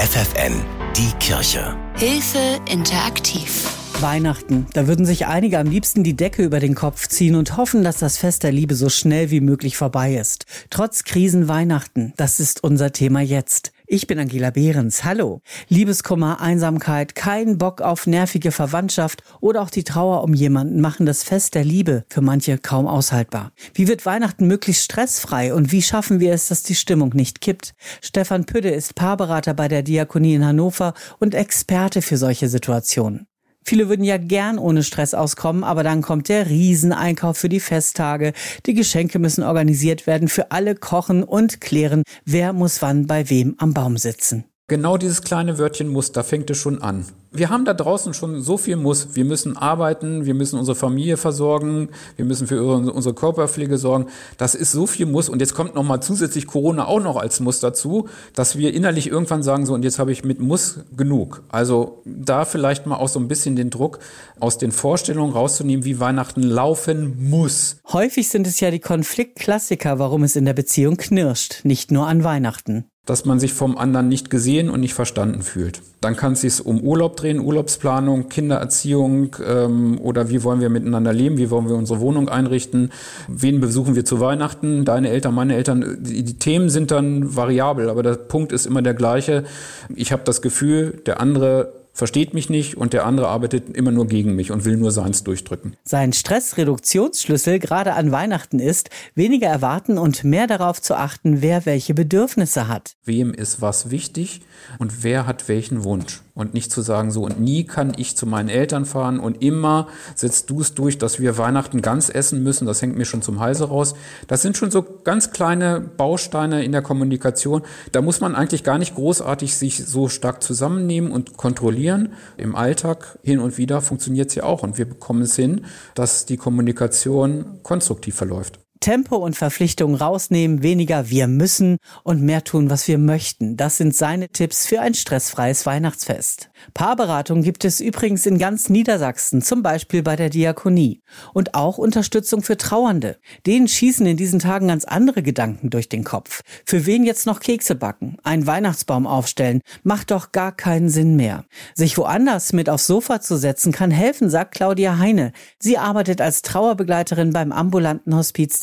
FFN, die Kirche. Hilfe interaktiv. Weihnachten. Da würden sich einige am liebsten die Decke über den Kopf ziehen und hoffen, dass das Fest der Liebe so schnell wie möglich vorbei ist. Trotz Krisen Weihnachten. Das ist unser Thema jetzt. Ich bin Angela Behrens. Hallo. Liebeskummer, Einsamkeit, kein Bock auf nervige Verwandtschaft oder auch die Trauer um jemanden machen das Fest der Liebe für manche kaum aushaltbar. Wie wird Weihnachten möglichst stressfrei und wie schaffen wir es, dass die Stimmung nicht kippt? Stefan Püdde ist Paarberater bei der Diakonie in Hannover und Experte für solche Situationen. Viele würden ja gern ohne Stress auskommen, aber dann kommt der Rieseneinkauf für die Festtage. Die Geschenke müssen organisiert werden, für alle kochen und klären, wer muss wann bei wem am Baum sitzen. Genau dieses kleine Wörtchen muss, da fängt es schon an. Wir haben da draußen schon so viel Muss. Wir müssen arbeiten, wir müssen unsere Familie versorgen, wir müssen für unsere Körperpflege sorgen. Das ist so viel Muss. Und jetzt kommt nochmal zusätzlich Corona auch noch als Muss dazu, dass wir innerlich irgendwann sagen, so, und jetzt habe ich mit Muss genug. Also da vielleicht mal auch so ein bisschen den Druck aus den Vorstellungen rauszunehmen, wie Weihnachten laufen muss. Häufig sind es ja die Konfliktklassiker, warum es in der Beziehung knirscht, nicht nur an Weihnachten dass man sich vom anderen nicht gesehen und nicht verstanden fühlt. Dann kann es sich um Urlaub drehen, Urlaubsplanung, Kindererziehung ähm, oder wie wollen wir miteinander leben, wie wollen wir unsere Wohnung einrichten, wen besuchen wir zu Weihnachten, deine Eltern, meine Eltern. Die, die Themen sind dann variabel, aber der Punkt ist immer der gleiche. Ich habe das Gefühl, der andere versteht mich nicht und der andere arbeitet immer nur gegen mich und will nur seins durchdrücken. Sein Stressreduktionsschlüssel gerade an Weihnachten ist, weniger erwarten und mehr darauf zu achten, wer welche Bedürfnisse hat. Wem ist was wichtig und wer hat welchen Wunsch? Und nicht zu sagen, so und nie kann ich zu meinen Eltern fahren und immer setzt du es durch, dass wir Weihnachten ganz essen müssen. Das hängt mir schon zum Halse raus. Das sind schon so ganz kleine Bausteine in der Kommunikation. Da muss man eigentlich gar nicht großartig sich so stark zusammennehmen und kontrollieren. Im Alltag hin und wieder funktioniert es ja auch und wir bekommen es hin, dass die Kommunikation konstruktiv verläuft. Tempo und Verpflichtung rausnehmen, weniger wir müssen und mehr tun, was wir möchten. Das sind seine Tipps für ein stressfreies Weihnachtsfest. Paarberatung gibt es übrigens in ganz Niedersachsen, zum Beispiel bei der Diakonie. Und auch Unterstützung für Trauernde. Denen schießen in diesen Tagen ganz andere Gedanken durch den Kopf. Für wen jetzt noch Kekse backen, einen Weihnachtsbaum aufstellen, macht doch gar keinen Sinn mehr. Sich woanders mit aufs Sofa zu setzen, kann helfen, sagt Claudia Heine. Sie arbeitet als Trauerbegleiterin beim ambulanten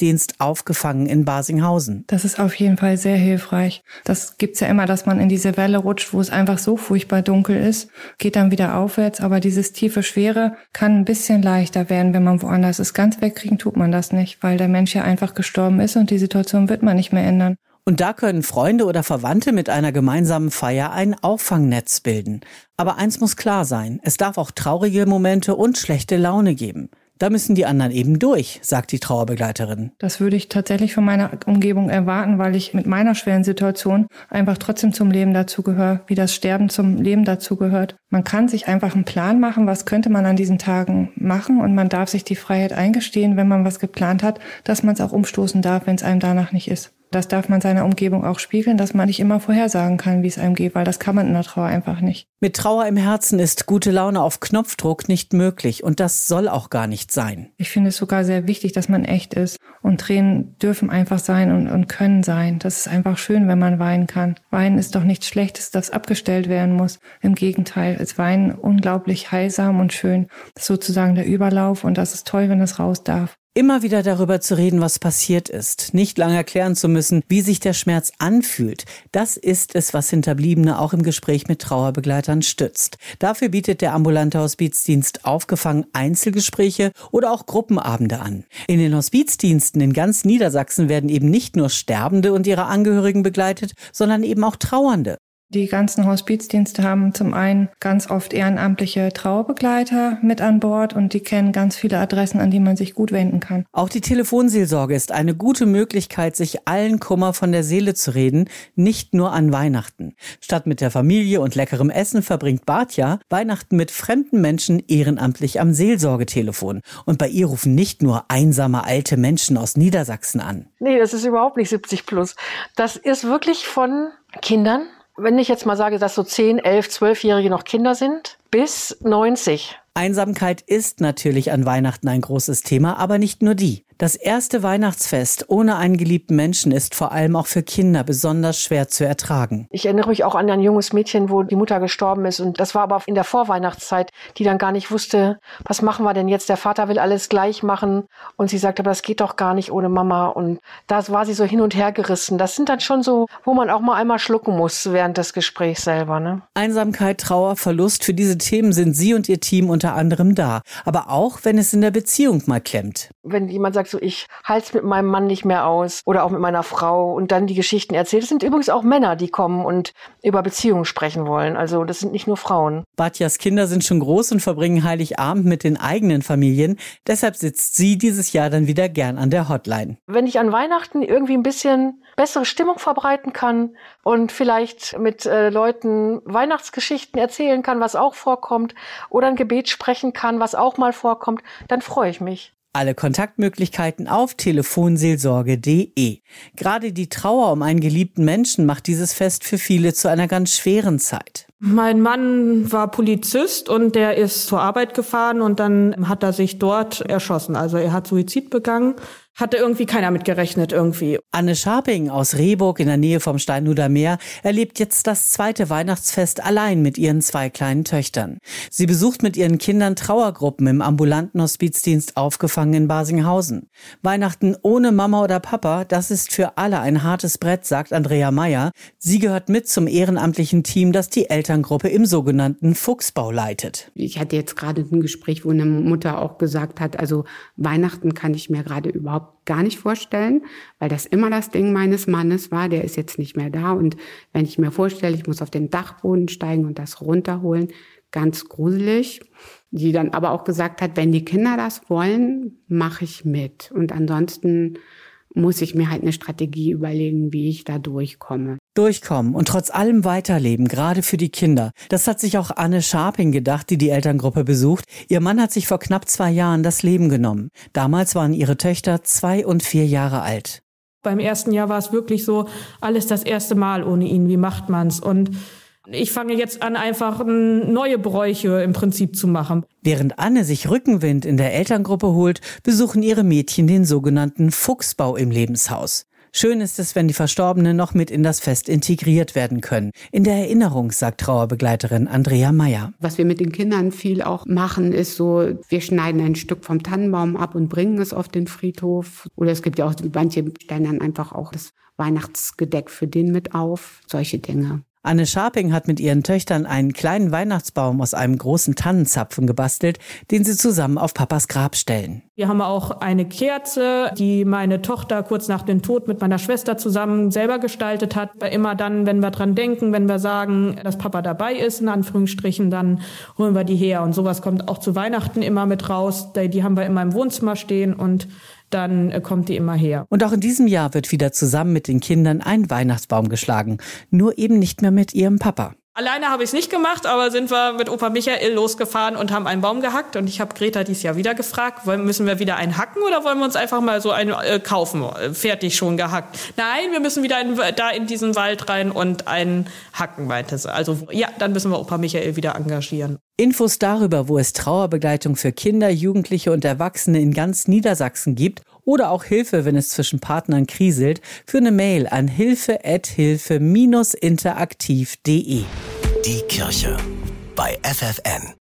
Hospizdienst aufgefangen in Basinghausen. Das ist auf jeden Fall sehr hilfreich. Das gibt's ja immer, dass man in diese Welle rutscht, wo es einfach so furchtbar dunkel ist geht dann wieder aufwärts, aber dieses tiefe Schwere kann ein bisschen leichter werden, wenn man woanders ist. Ganz wegkriegen tut man das nicht, weil der Mensch ja einfach gestorben ist und die Situation wird man nicht mehr ändern. Und da können Freunde oder Verwandte mit einer gemeinsamen Feier ein Auffangnetz bilden. Aber eins muss klar sein, es darf auch traurige Momente und schlechte Laune geben. Da müssen die anderen eben durch, sagt die Trauerbegleiterin. Das würde ich tatsächlich von meiner Umgebung erwarten, weil ich mit meiner schweren Situation einfach trotzdem zum Leben dazugehöre, wie das Sterben zum Leben dazugehört. Man kann sich einfach einen Plan machen, was könnte man an diesen Tagen machen und man darf sich die Freiheit eingestehen, wenn man was geplant hat, dass man es auch umstoßen darf, wenn es einem danach nicht ist. Das darf man seiner Umgebung auch spiegeln, dass man nicht immer vorhersagen kann, wie es einem geht, weil das kann man in der Trauer einfach nicht. Mit Trauer im Herzen ist gute Laune auf Knopfdruck nicht möglich und das soll auch gar nicht sein. Ich finde es sogar sehr wichtig, dass man echt ist und Tränen dürfen einfach sein und, und können sein. Das ist einfach schön, wenn man weinen kann. Weinen ist doch nichts Schlechtes, das abgestellt werden muss. Im Gegenteil, es Weinen unglaublich heilsam und schön. Das ist sozusagen der Überlauf und das ist toll, wenn es raus darf. Immer wieder darüber zu reden, was passiert ist, nicht lange erklären zu müssen, wie sich der Schmerz anfühlt, das ist es, was Hinterbliebene auch im Gespräch mit Trauerbegleitern stützt. Dafür bietet der ambulante Hospizdienst aufgefangen Einzelgespräche oder auch Gruppenabende an. In den Hospizdiensten in ganz Niedersachsen werden eben nicht nur Sterbende und ihre Angehörigen begleitet, sondern eben auch Trauernde. Die ganzen Hospizdienste haben zum einen ganz oft ehrenamtliche Trauerbegleiter mit an Bord und die kennen ganz viele Adressen, an die man sich gut wenden kann. Auch die Telefonseelsorge ist eine gute Möglichkeit, sich allen Kummer von der Seele zu reden, nicht nur an Weihnachten. Statt mit der Familie und leckerem Essen verbringt Bartja Weihnachten mit fremden Menschen ehrenamtlich am Seelsorgetelefon. Und bei ihr rufen nicht nur einsame alte Menschen aus Niedersachsen an. Nee, das ist überhaupt nicht 70 plus. Das ist wirklich von Kindern wenn ich jetzt mal sage, dass so 10, 11, 12-Jährige noch Kinder sind, bis 90. Einsamkeit ist natürlich an Weihnachten ein großes Thema, aber nicht nur die. Das erste Weihnachtsfest ohne einen geliebten Menschen ist vor allem auch für Kinder besonders schwer zu ertragen. Ich erinnere mich auch an ein junges Mädchen, wo die Mutter gestorben ist. Und das war aber in der Vorweihnachtszeit, die dann gar nicht wusste, was machen wir denn jetzt? Der Vater will alles gleich machen. Und sie sagte, aber das geht doch gar nicht ohne Mama. Und da war sie so hin und her gerissen. Das sind dann schon so, wo man auch mal einmal schlucken muss während des Gesprächs selber. Ne? Einsamkeit, Trauer, Verlust, für diese Themen sind Sie und Ihr Team unter anderem da. Aber auch, wenn es in der Beziehung mal klemmt. Wenn jemand sagt, so ich halte es mit meinem Mann nicht mehr aus oder auch mit meiner Frau und dann die Geschichten erzählt. Es sind übrigens auch Männer, die kommen und über Beziehungen sprechen wollen. Also das sind nicht nur Frauen. Batjas Kinder sind schon groß und verbringen Heiligabend mit den eigenen Familien. Deshalb sitzt sie dieses Jahr dann wieder gern an der Hotline. Wenn ich an Weihnachten irgendwie ein bisschen bessere Stimmung verbreiten kann und vielleicht mit äh, Leuten Weihnachtsgeschichten erzählen kann, was auch vorkommt, oder ein Gebet sprechen kann, was auch mal vorkommt, dann freue ich mich. Alle Kontaktmöglichkeiten auf telefonseelsorge.de. Gerade die Trauer um einen geliebten Menschen macht dieses Fest für viele zu einer ganz schweren Zeit. Mein Mann war Polizist und der ist zur Arbeit gefahren und dann hat er sich dort erschossen. Also er hat Suizid begangen hatte irgendwie keiner mit gerechnet irgendwie. Anne Scharping aus Rehburg in der Nähe vom Steinhuder Meer erlebt jetzt das zweite Weihnachtsfest allein mit ihren zwei kleinen Töchtern. Sie besucht mit ihren Kindern Trauergruppen im ambulanten Hospizdienst aufgefangen in Basinghausen. Weihnachten ohne Mama oder Papa, das ist für alle ein hartes Brett, sagt Andrea Meyer. Sie gehört mit zum ehrenamtlichen Team, das die Elterngruppe im sogenannten Fuchsbau leitet. Ich hatte jetzt gerade ein Gespräch, wo eine Mutter auch gesagt hat, also Weihnachten kann ich mir gerade überhaupt gar nicht vorstellen, weil das immer das Ding meines Mannes war. Der ist jetzt nicht mehr da. Und wenn ich mir vorstelle, ich muss auf den Dachboden steigen und das runterholen, ganz gruselig. Die dann aber auch gesagt hat, wenn die Kinder das wollen, mache ich mit. Und ansonsten muss ich mir halt eine Strategie überlegen, wie ich da durchkomme. Durchkommen und trotz allem weiterleben, gerade für die Kinder. Das hat sich auch Anne Scharping gedacht, die die Elterngruppe besucht. Ihr Mann hat sich vor knapp zwei Jahren das Leben genommen. Damals waren ihre Töchter zwei und vier Jahre alt. Beim ersten Jahr war es wirklich so, alles das erste Mal ohne ihn. Wie macht man's? Und ich fange jetzt an, einfach neue Bräuche im Prinzip zu machen. Während Anne sich Rückenwind in der Elterngruppe holt, besuchen ihre Mädchen den sogenannten Fuchsbau im Lebenshaus. Schön ist es, wenn die Verstorbenen noch mit in das Fest integriert werden können. In der Erinnerung, sagt Trauerbegleiterin Andrea Meyer. Was wir mit den Kindern viel auch machen, ist so, wir schneiden ein Stück vom Tannenbaum ab und bringen es auf den Friedhof. Oder es gibt ja auch, manche stellen dann einfach auch das Weihnachtsgedeck für den mit auf. Solche Dinge. Anne Scharping hat mit ihren Töchtern einen kleinen Weihnachtsbaum aus einem großen Tannenzapfen gebastelt, den sie zusammen auf Papas Grab stellen. Wir haben auch eine Kerze, die meine Tochter kurz nach dem Tod mit meiner Schwester zusammen selber gestaltet hat. Immer dann, wenn wir dran denken, wenn wir sagen, dass Papa dabei ist, in Anführungsstrichen, dann holen wir die her. Und sowas kommt auch zu Weihnachten immer mit raus. Die haben wir immer im Wohnzimmer stehen und dann äh, kommt die immer her. Und auch in diesem Jahr wird wieder zusammen mit den Kindern ein Weihnachtsbaum geschlagen. Nur eben nicht mehr mit ihrem Papa. Alleine habe ich es nicht gemacht, aber sind wir mit Opa Michael losgefahren und haben einen Baum gehackt. Und ich habe Greta dieses Jahr wieder gefragt, wollen, müssen wir wieder einen hacken oder wollen wir uns einfach mal so einen äh, kaufen, äh, fertig schon gehackt? Nein, wir müssen wieder in, da in diesen Wald rein und einen hacken, meinte sie. Also ja, dann müssen wir Opa Michael wieder engagieren. Infos darüber, wo es Trauerbegleitung für Kinder, Jugendliche und Erwachsene in ganz Niedersachsen gibt oder auch Hilfe, wenn es zwischen Partnern kriselt, für eine Mail an hilfe-interaktiv.de. Die Kirche bei FFN.